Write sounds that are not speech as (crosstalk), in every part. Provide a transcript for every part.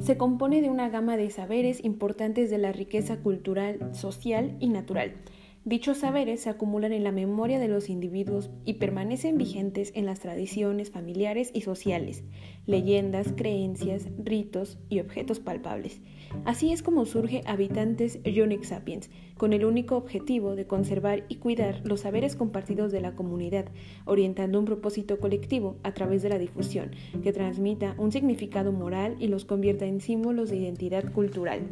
se compone de una gama de saberes importantes de la riqueza cultural, social y natural. Dichos saberes se acumulan en la memoria de los individuos y permanecen vigentes en las tradiciones familiares y sociales, leyendas, creencias, ritos y objetos palpables. Así es como surge Habitantes Unique Sapiens, con el único objetivo de conservar y cuidar los saberes compartidos de la comunidad, orientando un propósito colectivo a través de la difusión, que transmita un significado moral y los convierta en símbolos de identidad cultural.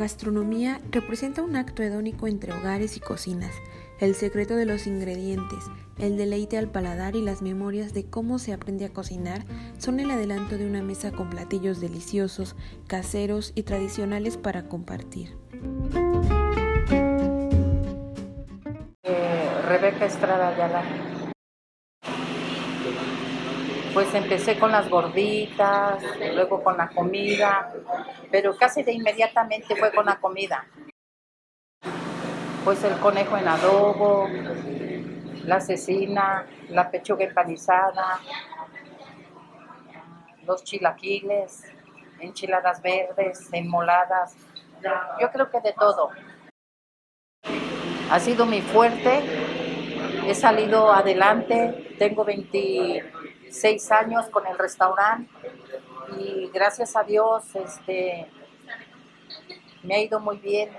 Gastronomía representa un acto hedónico entre hogares y cocinas, el secreto de los ingredientes, el deleite al paladar y las memorias de cómo se aprende a cocinar son el adelanto de una mesa con platillos deliciosos, caseros y tradicionales para compartir. Eh, Rebeca Estrada Ayala. Pues empecé con las gorditas, luego con la comida, pero casi de inmediatamente fue con la comida. Pues el conejo en adobo, la cecina, la pechuga empanizada, los chilaquiles, enchiladas verdes, enmoladas. Yo creo que de todo. Ha sido mi fuerte, he salido adelante, tengo 20 seis años con el restaurante y gracias a Dios este, me ha ido muy bien.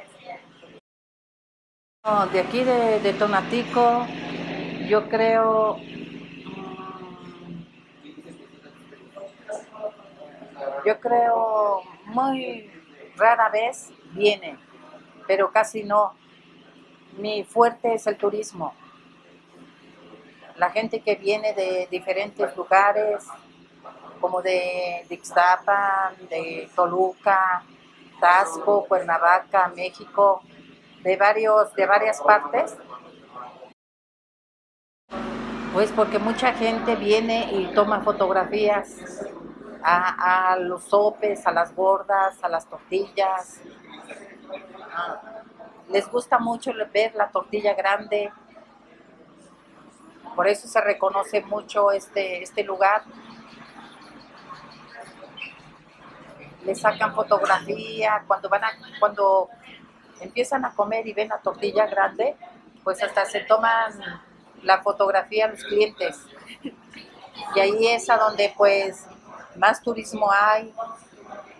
de aquí de, Tonatico, yo creo mm, yo creo muy rara vez viene, pero casi no. Mi fuerte es el turismo la gente que viene de diferentes lugares, como de Ixtapa, de Toluca, Tasco, Cuernavaca, México, de, varios, de varias partes. Pues porque mucha gente viene y toma fotografías a, los sopes, a las gordas, a las tortillas. Les gusta mucho ver la tortilla grande, por eso se reconoce mucho este, este lugar. Le sacan fotografía, cuando van a, cuando empiezan a comer y ven la tortilla grande, pues hasta se toman la fotografía a los clientes. Y ahí es a donde pues más turismo hay.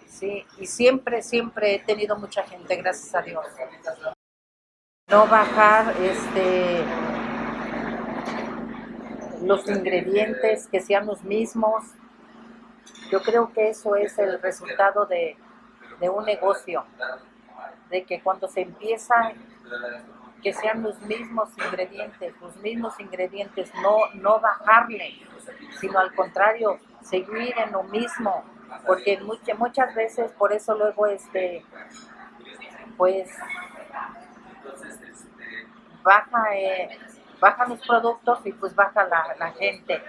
Sí, y siempre, siempre he tenido mucha gente, gracias a Dios. No bajar este los ingredientes que sean los mismos. Yo creo que eso es el resultado de, un negocio, de que cuando se empieza, que sean los mismos ingredientes, los mismos ingredientes, no, no bajarle, sino al contrario, seguir en lo mismo, porque muchas, muchas veces por eso luego este, pues baja eh, bajan los productos y pues baja la, gente.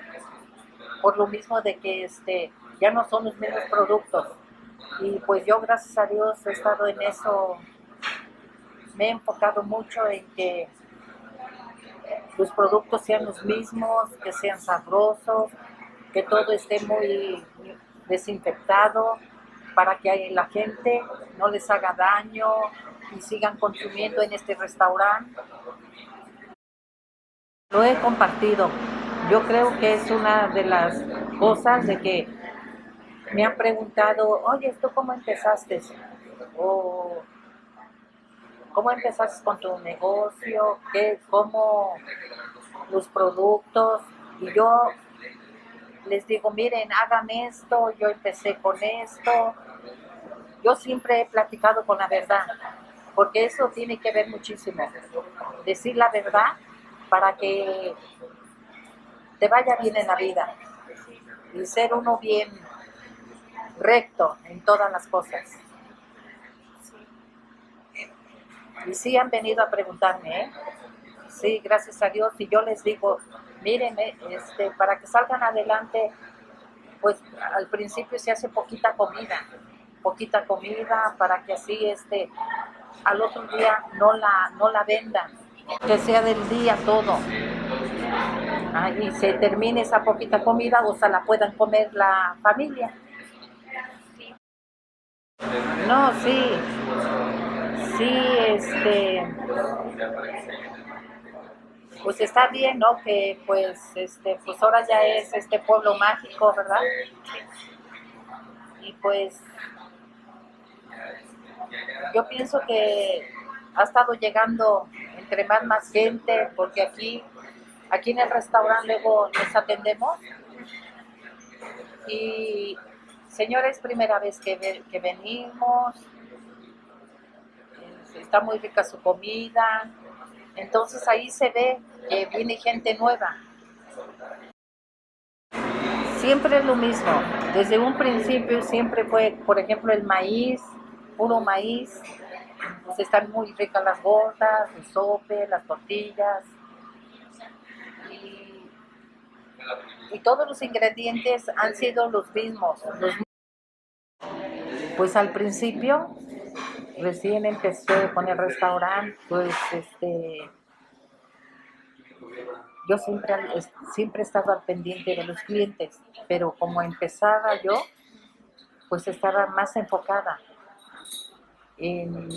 Por lo mismo de que este, ya no son los mismos productos. Y pues yo gracias a Dios he estado en eso, me he enfocado mucho en que los productos sean los mismos, que sean sabrosos, que todo esté muy desinfectado para que la gente no les haga daño y sigan consumiendo en este restaurante lo he compartido. Yo creo que es una de las cosas de que me han preguntado, oye, ¿tú cómo empezaste? O cómo empezaste con tu negocio, qué, cómo los productos. Y yo les digo, miren, hagan esto, yo empecé con esto. Yo siempre he platicado con la verdad, porque eso tiene que ver muchísimo. Decir la verdad para que te vaya bien en la vida y ser uno bien recto en todas las cosas. Y sí han venido a preguntarme, ¿eh? Sí, gracias a Dios. Y yo les digo, miren, eh, este, para que salgan adelante, pues al principio se hace poquita comida, poquita comida para que así este, al otro día no la, no la vendan, que sea del día todo. Y se termine esa poquita comida o se la puedan comer la familia. No, sí, sí, este, pues está bien, ¿no? Que pues, este, pues ahora ya es este pueblo mágico, ¿verdad? Y pues, yo pienso que ha estado llegando entre más más gente, porque aquí, aquí en el restaurante luego nos atendemos. Y señores, primera vez que, que venimos, está muy rica su comida, entonces ahí se ve que viene gente nueva. Siempre es lo mismo, desde un principio siempre fue, por ejemplo, el maíz, puro maíz, pues están muy ricas las gordas, el sope, las tortillas, y, todos los ingredientes han sido los mismos. Pues al principio recién empecé con el restaurante, pues este, yo siempre, siempre he estado al pendiente de los clientes, pero como empezaba yo, pues estaba más enfocada en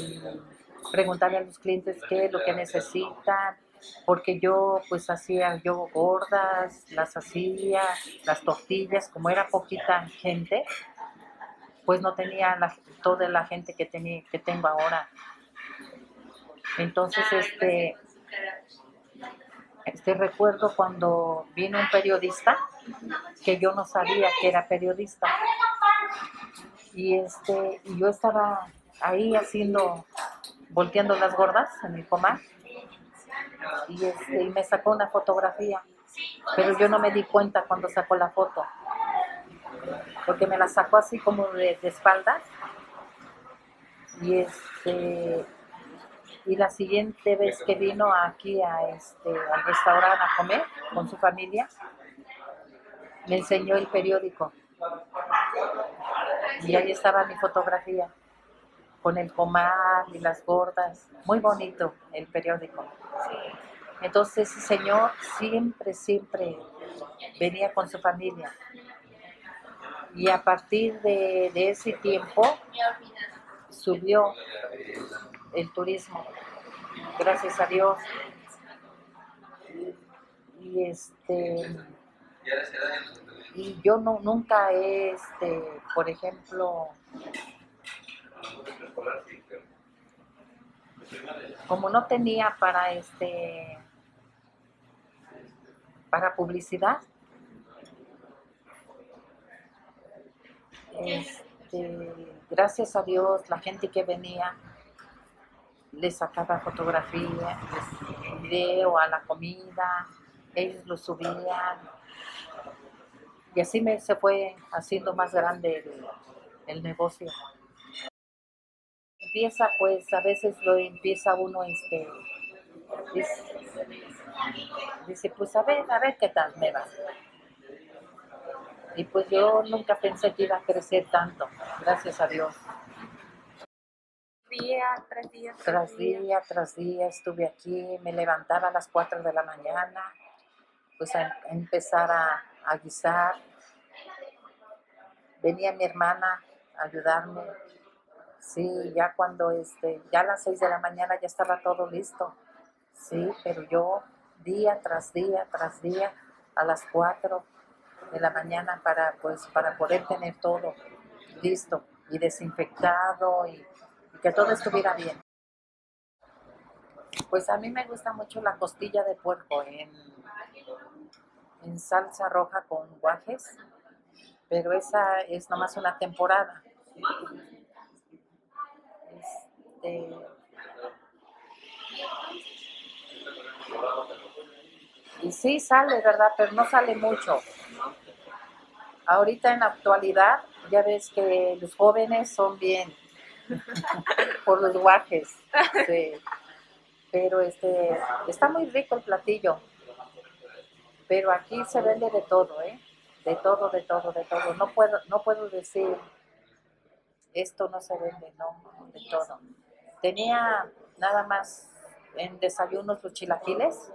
preguntarle a los clientes qué es lo que necesitan, porque yo pues hacía yo gordas, las hacía, las tortillas, como era poquita gente, pues no tenía la, toda la gente que, tenía, que tengo ahora. Entonces, este, este recuerdo cuando vino un periodista que yo no sabía que era periodista y este y yo estaba ahí haciendo volteando las gordas en mi coma y este y me sacó una fotografía pero yo no me di cuenta cuando sacó la foto porque me la sacó así como de, espaldas. Y este y la siguiente vez que vino aquí a este al restaurante a comer con su familia, me enseñó el periódico. Y ahí estaba mi fotografía con el comal y las gordas. Muy bonito el periódico. Entonces ese señor siempre, siempre venía con su familia. Y a partir de, ese tiempo subió el turismo, gracias a Dios. Y este y yo no nunca este, por ejemplo, como no tenía para este para publicidad, Este, gracias a Dios, la gente que venía les sacaba fotografía, video a la comida, ellos lo subían. Y así me, se fue haciendo más grande el, negocio. Empieza pues, a veces lo empieza uno, este, dice, dice pues a ver, a ver qué tal me va. Y pues yo nunca pensé que iba a crecer tanto, gracias a Dios. Día tras día. Tras día, tras día estuve aquí, me levantaba a las 4 de la mañana, pues a empezar a, guisar. Venía mi hermana a ayudarme. Sí, ya cuando este, ya a las 6 de la mañana ya estaba todo listo. Sí, pero yo día tras día, tras día, a las 4 de la mañana para, pues, para poder tener todo listo y desinfectado y, que todo estuviera bien. Pues a mí me gusta mucho la costilla de puerco en, en salsa roja con guajes, pero esa es nomás una temporada. Este, y sí sale, ¿verdad? Pero no sale mucho. Ahorita en la actualidad ya ves que los jóvenes son bien (laughs) por los guajes. Pero este está muy rico el platillo. Pero aquí se vende de todo, ¿eh? De todo, de todo, de todo. No puedo, no puedo decir esto no se vende, no, de todo. Tenía nada más en desayunos los chilaquiles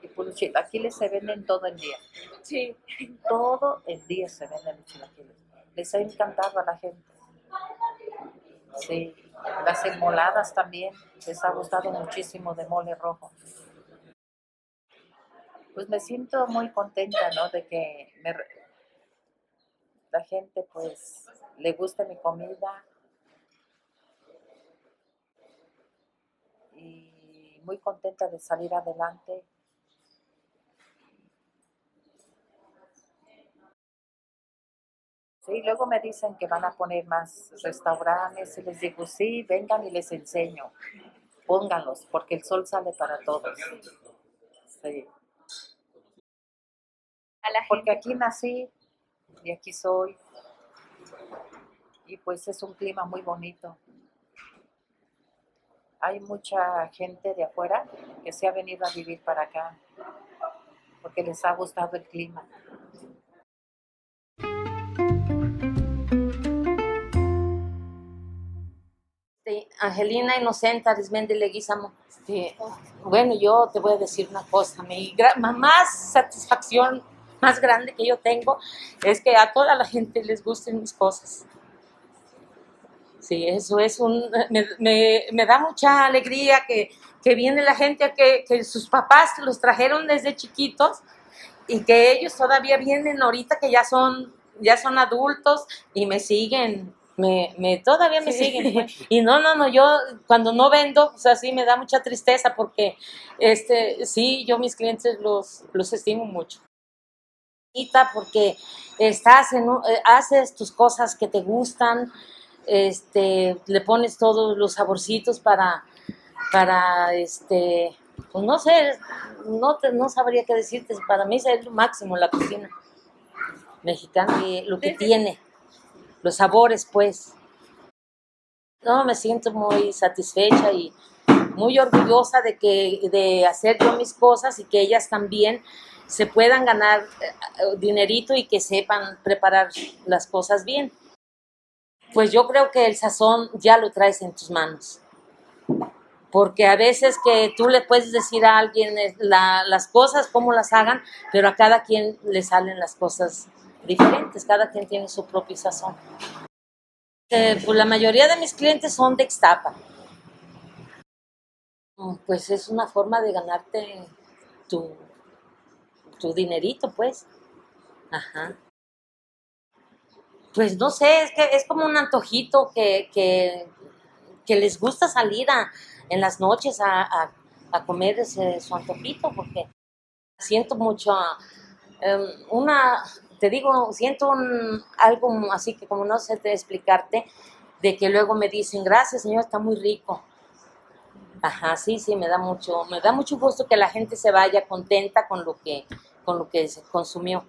y pues los chilaquiles se venden todo el día. Sí. Todo el día se venden los chilaquiles. Les ha encantado a la gente. Sí, las enmoladas también. Les ha gustado muchísimo de mole rojo. Pues me siento muy contenta, ¿no? De que me, la gente pues le guste mi comida y muy contenta de salir adelante. Sí, luego me dicen que van a poner más restaurantes y les digo, sí, vengan y les enseño. Pónganlos, porque el sol sale para todos. Sí. Porque aquí nací y aquí soy. Y pues es un clima muy bonito. Hay mucha gente de afuera que se ha venido a vivir para acá porque les ha gustado el clima. Angelina Inocente Arismendi Leguizamo. bueno, yo te voy a decir una cosa, mi más satisfacción más grande que yo tengo es que a toda la gente les gusten mis cosas. Sí, eso es un, me, da mucha alegría que, viene la gente, que, que sus papás los trajeron desde chiquitos y que ellos todavía vienen ahorita que ya son, ya son adultos y me siguen me, me todavía me siguen. Y no, no, no, yo cuando no vendo, pues así me da mucha tristeza porque, este, sí, yo mis clientes los, los estimo mucho. Porque estás en, eh, haces tus cosas que te gustan, este, le pones todos los saborcitos para, para, este, pues no sé, no, no sabría qué decirte, para mí es lo máximo la cocina mexicana, lo que tiene los sabores, pues. No, me siento muy satisfecha y muy orgullosa de que de hacer yo mis cosas y que ellas también se puedan ganar eh, dinerito y que sepan preparar las cosas bien. Pues yo creo que el sazón ya lo traes en tus manos. Porque a veces que tú le puedes decir a alguien las cosas, cómo las hagan, pero a cada quien le salen las cosas diferentes, cada quien tiene su propio sazón. Eh, pues la mayoría de mis clientes son de Extapa. Mm, pues es una forma de ganarte tu, tu dinerito, pues. Ajá. Pues no sé, es que es como un antojito que, que, les gusta salir a, en las noches a, a, comer ese, su antojito, porque siento mucho em, una te digo, siento un, algo así que como no sé te explicarte, de que luego me dicen, gracias señor, está muy rico. Ajá, sí, sí, me da mucho, me da mucho gusto que la gente se vaya contenta con lo que, con lo que se consumió.